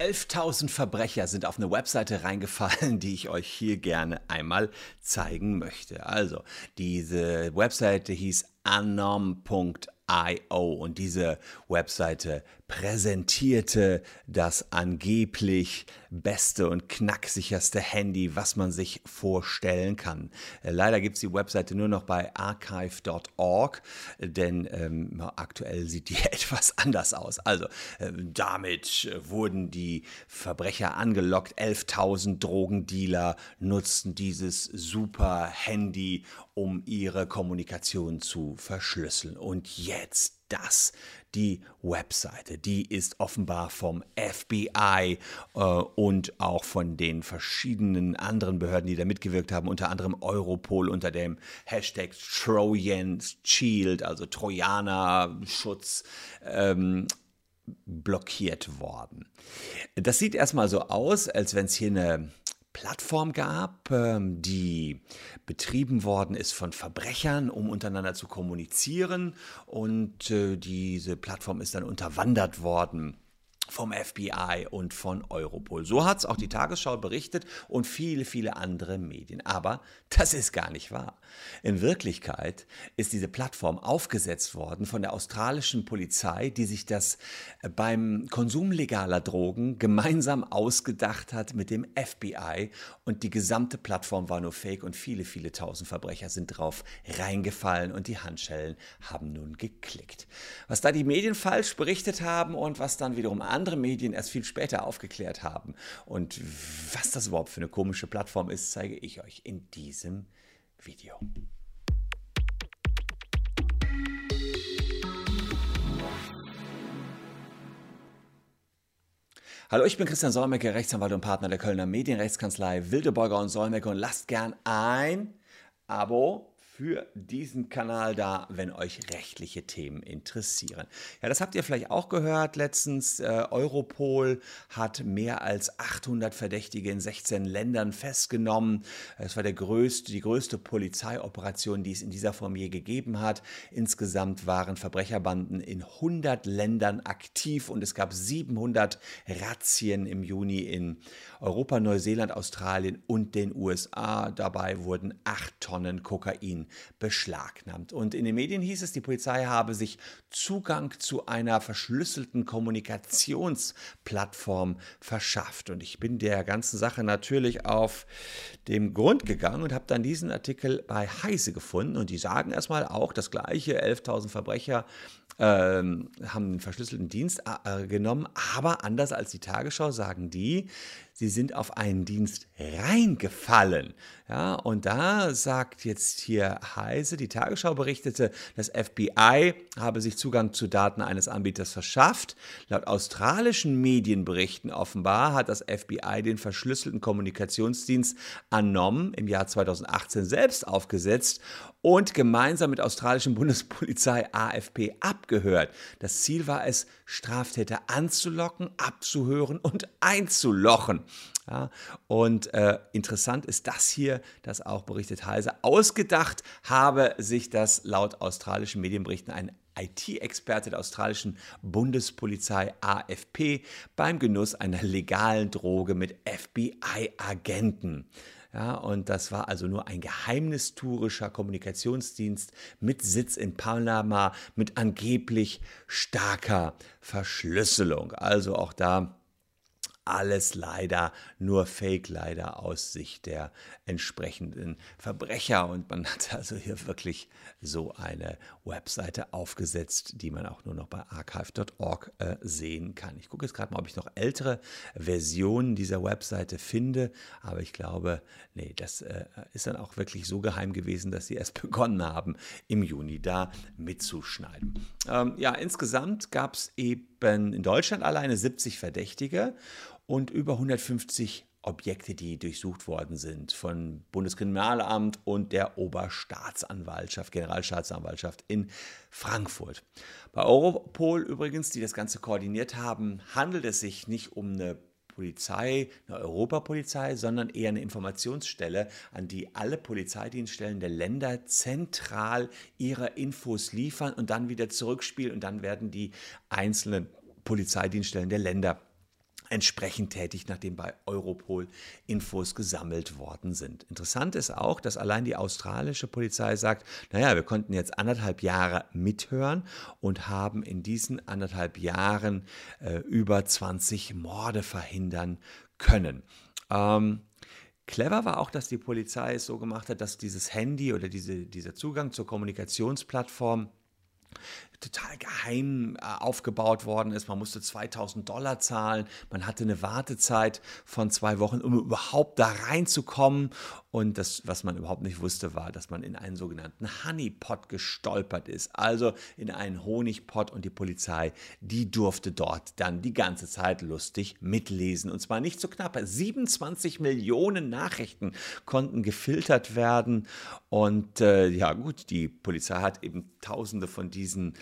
11.000 Verbrecher sind auf eine Webseite reingefallen, die ich euch hier gerne einmal zeigen möchte. Also, diese Webseite hieß anom.io IO und diese Webseite präsentierte das angeblich beste und knacksicherste Handy, was man sich vorstellen kann. Äh, leider gibt es die Webseite nur noch bei archive.org, denn ähm, aktuell sieht die etwas anders aus. Also äh, damit wurden die Verbrecher angelockt. 11.000 Drogendealer nutzten dieses super Handy, um ihre Kommunikation zu verschlüsseln. Und jetzt das die Webseite. Die ist offenbar vom FBI äh, und auch von den verschiedenen anderen Behörden, die da mitgewirkt haben, unter anderem Europol unter dem Hashtag Trojan Shield, also Trojaner-Schutz, ähm, blockiert worden. Das sieht erstmal so aus, als wenn es hier eine Plattform gab, ähm, die betrieben worden ist von Verbrechern, um untereinander zu kommunizieren. Und äh, diese Plattform ist dann unterwandert worden vom FBI und von Europol. So hat es auch die Tagesschau berichtet und viele, viele andere Medien. Aber das ist gar nicht wahr. In Wirklichkeit ist diese Plattform aufgesetzt worden von der australischen Polizei, die sich das äh, beim Konsum legaler Drogen gemeinsam ausgedacht hat mit dem FBI und die gesamte Plattform war nur fake und viele, viele tausend Verbrecher sind drauf reingefallen und die Handschellen haben nun geklickt. Was da die Medien falsch berichtet haben und was dann wiederum andere andere Medien erst viel später aufgeklärt haben. Und was das überhaupt für eine komische Plattform ist, zeige ich euch in diesem Video. Hallo, ich bin Christian Solmecke, Rechtsanwalt und Partner der Kölner Medienrechtskanzlei Wildeborger und Solmecke und lasst gern ein Abo für diesen Kanal da, wenn euch rechtliche Themen interessieren. Ja, das habt ihr vielleicht auch gehört letztens. Äh, Europol hat mehr als 800 Verdächtige in 16 Ländern festgenommen. Es war der größte, die größte Polizeioperation, die es in dieser Form je gegeben hat. Insgesamt waren Verbrecherbanden in 100 Ländern aktiv und es gab 700 Razzien im Juni in Europa, Neuseeland, Australien und den USA. Dabei wurden 8 Tonnen Kokain beschlagnahmt. Und in den Medien hieß es, die Polizei habe sich Zugang zu einer verschlüsselten Kommunikationsplattform verschafft. Und ich bin der ganzen Sache natürlich auf dem Grund gegangen und habe dann diesen Artikel bei Heise gefunden. Und die sagen erstmal auch das gleiche, 11.000 Verbrecher ähm, haben einen verschlüsselten Dienst äh, genommen, aber anders als die Tagesschau sagen die, sie sind auf einen Dienst reingefallen. Ja, und da sagt jetzt hier Heise, die Tagesschau berichtete, das FBI habe sich Zugang zu Daten eines Anbieters verschafft. Laut australischen Medienberichten offenbar hat das FBI den verschlüsselten Kommunikationsdienst Anom im Jahr 2018 selbst aufgesetzt und gemeinsam mit australischen Bundespolizei AFP abgehört. Das Ziel war es, Straftäter anzulocken, abzuhören und einzulochen. Ja, und äh, interessant ist das hier, das auch berichtet Heise. Ausgedacht habe sich das laut australischen Medienberichten ein IT-Experte der australischen Bundespolizei AFP beim Genuss einer legalen Droge mit FBI-Agenten. Ja, und das war also nur ein geheimnisturischer Kommunikationsdienst mit Sitz in Panama mit angeblich starker Verschlüsselung. Also auch da alles leider nur Fake, leider aus Sicht der entsprechenden Verbrecher. Und man hat also hier wirklich so eine Webseite aufgesetzt, die man auch nur noch bei archive.org äh, sehen kann. Ich gucke jetzt gerade mal, ob ich noch ältere Versionen dieser Webseite finde, aber ich glaube, nee, das äh, ist dann auch wirklich so geheim gewesen, dass sie erst begonnen haben, im Juni da mitzuschneiden. Ähm, ja, insgesamt gab es eben in Deutschland alleine 70 Verdächtige und über 150 Objekte, die durchsucht worden sind von Bundeskriminalamt und der Oberstaatsanwaltschaft, Generalstaatsanwaltschaft in Frankfurt. Bei Europol übrigens, die das Ganze koordiniert haben, handelt es sich nicht um eine Polizei, eine Europapolizei, sondern eher eine Informationsstelle, an die alle Polizeidienststellen der Länder zentral ihre Infos liefern und dann wieder zurückspielen und dann werden die einzelnen Polizeidienststellen der Länder entsprechend tätig, nachdem bei Europol Infos gesammelt worden sind. Interessant ist auch, dass allein die australische Polizei sagt, naja, wir konnten jetzt anderthalb Jahre mithören und haben in diesen anderthalb Jahren äh, über 20 Morde verhindern können. Ähm, Clever war auch, dass die Polizei es so gemacht hat, dass dieses Handy oder diese, dieser Zugang zur Kommunikationsplattform total geheim äh, aufgebaut worden ist. Man musste 2000 Dollar zahlen. Man hatte eine Wartezeit von zwei Wochen, um überhaupt da reinzukommen. Und das, was man überhaupt nicht wusste, war, dass man in einen sogenannten Honeypot gestolpert ist. Also in einen Honigpot und die Polizei, die durfte dort dann die ganze Zeit lustig mitlesen. Und zwar nicht so knapp. 27 Millionen Nachrichten konnten gefiltert werden. Und äh, ja gut, die Polizei hat eben tausende von diesen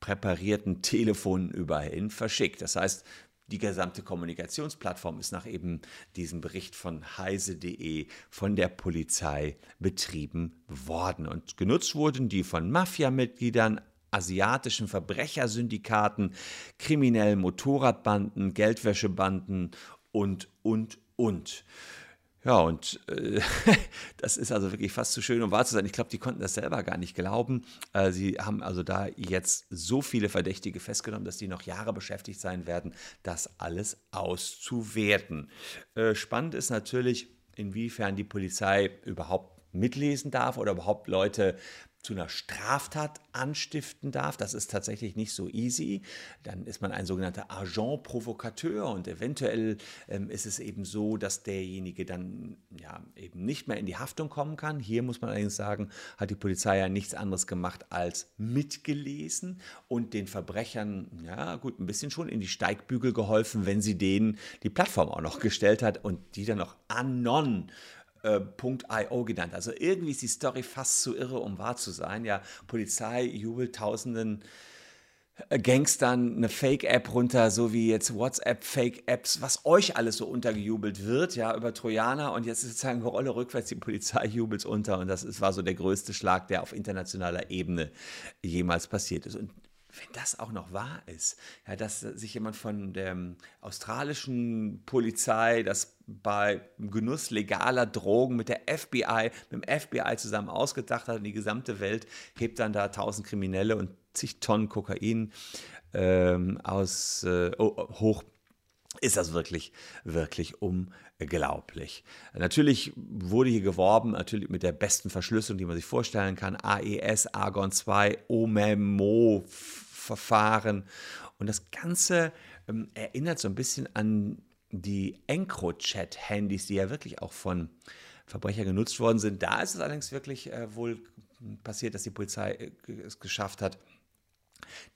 präparierten Telefonen überhin verschickt. Das heißt, die gesamte Kommunikationsplattform ist nach eben diesem Bericht von heise.de von der Polizei betrieben worden. Und genutzt wurden die von Mafia-Mitgliedern, asiatischen Verbrechersyndikaten, kriminellen Motorradbanden, Geldwäschebanden und, und, und. Ja, und äh, das ist also wirklich fast zu schön, um wahr zu sein. Ich glaube, die konnten das selber gar nicht glauben. Äh, sie haben also da jetzt so viele Verdächtige festgenommen, dass die noch Jahre beschäftigt sein werden, das alles auszuwerten. Äh, spannend ist natürlich, inwiefern die Polizei überhaupt mitlesen darf oder überhaupt Leute zu einer Straftat anstiften darf. Das ist tatsächlich nicht so easy. Dann ist man ein sogenannter Agent Provocateur und eventuell ähm, ist es eben so, dass derjenige dann ja eben nicht mehr in die Haftung kommen kann. Hier muss man allerdings sagen, hat die Polizei ja nichts anderes gemacht als mitgelesen und den Verbrechern, ja gut, ein bisschen schon in die Steigbügel geholfen, wenn sie denen die Plattform auch noch gestellt hat und die dann noch anon äh, .io genannt. Also irgendwie ist die Story fast zu irre, um wahr zu sein. Ja, Polizei jubelt tausenden äh, Gangstern eine Fake-App runter, so wie jetzt WhatsApp-Fake-Apps, was euch alles so untergejubelt wird, ja, über Trojaner und jetzt ist sozusagen Rolle rückwärts, die Polizei jubelt unter und das ist, war so der größte Schlag, der auf internationaler Ebene jemals passiert ist. Und wenn das auch noch wahr ist, ja, dass sich jemand von der australischen Polizei, das bei Genuss legaler Drogen mit der FBI, mit dem FBI zusammen ausgedacht hat und die gesamte Welt hebt dann da tausend Kriminelle und zig Tonnen Kokain ähm, aus äh, hoch ist das wirklich, wirklich unglaublich. Natürlich wurde hier geworben, natürlich mit der besten Verschlüsselung, die man sich vorstellen kann. AES, Argon 2, OMEMO-Verfahren. Und das Ganze ähm, erinnert so ein bisschen an die EncroChat-Handys, die ja wirklich auch von Verbrechern genutzt worden sind. Da ist es allerdings wirklich äh, wohl passiert, dass die Polizei äh, es geschafft hat,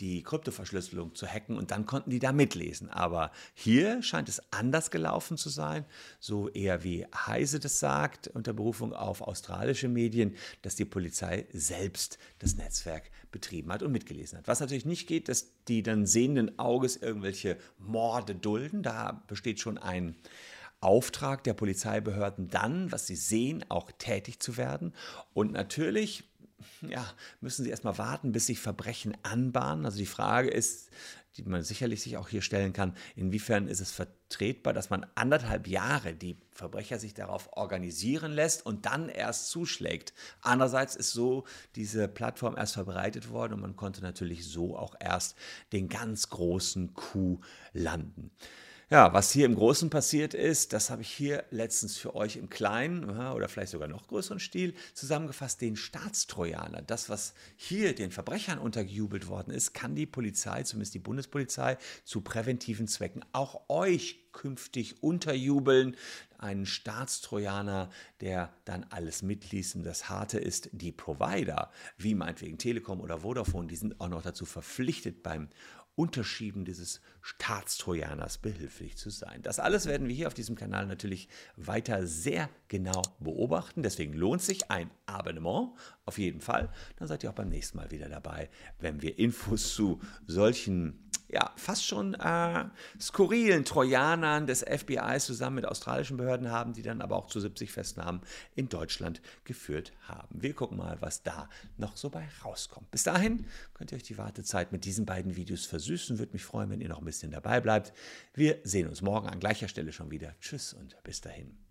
die Kryptoverschlüsselung zu hacken und dann konnten die da mitlesen. Aber hier scheint es anders gelaufen zu sein, so eher wie Heise das sagt, unter Berufung auf australische Medien, dass die Polizei selbst das Netzwerk betrieben hat und mitgelesen hat. Was natürlich nicht geht, dass die dann sehenden Auges irgendwelche Morde dulden. Da besteht schon ein Auftrag der Polizeibehörden dann, was sie sehen, auch tätig zu werden. Und natürlich ja, müssen sie erstmal warten, bis sich Verbrechen anbahnen. Also die Frage ist, die man sicherlich sich auch hier stellen kann, inwiefern ist es vertretbar, dass man anderthalb Jahre die Verbrecher sich darauf organisieren lässt und dann erst zuschlägt. Andererseits ist so diese Plattform erst verbreitet worden und man konnte natürlich so auch erst den ganz großen Coup landen. Ja, was hier im Großen passiert ist, das habe ich hier letztens für euch im kleinen oder vielleicht sogar noch größeren Stil zusammengefasst, den Staatstrojaner. Das, was hier den Verbrechern untergejubelt worden ist, kann die Polizei, zumindest die Bundespolizei, zu präventiven Zwecken auch euch künftig unterjubeln. Einen Staatstrojaner, der dann alles mitliest. Und das Harte ist, die Provider, wie meinetwegen Telekom oder Vodafone, die sind auch noch dazu verpflichtet beim Unterschieben dieses Staatstrojaners behilflich zu sein. Das alles werden wir hier auf diesem Kanal natürlich weiter sehr genau beobachten. Deswegen lohnt sich ein Abonnement auf jeden Fall. Dann seid ihr auch beim nächsten Mal wieder dabei, wenn wir Infos zu solchen ja, fast schon äh, skurrilen Trojanern des FBIs zusammen mit australischen Behörden haben, die dann aber auch zu 70 Festnahmen in Deutschland geführt haben. Wir gucken mal, was da noch so bei rauskommt. Bis dahin könnt ihr euch die Wartezeit mit diesen beiden Videos versüßen. Würde mich freuen, wenn ihr noch ein bisschen dabei bleibt. Wir sehen uns morgen an gleicher Stelle schon wieder. Tschüss und bis dahin.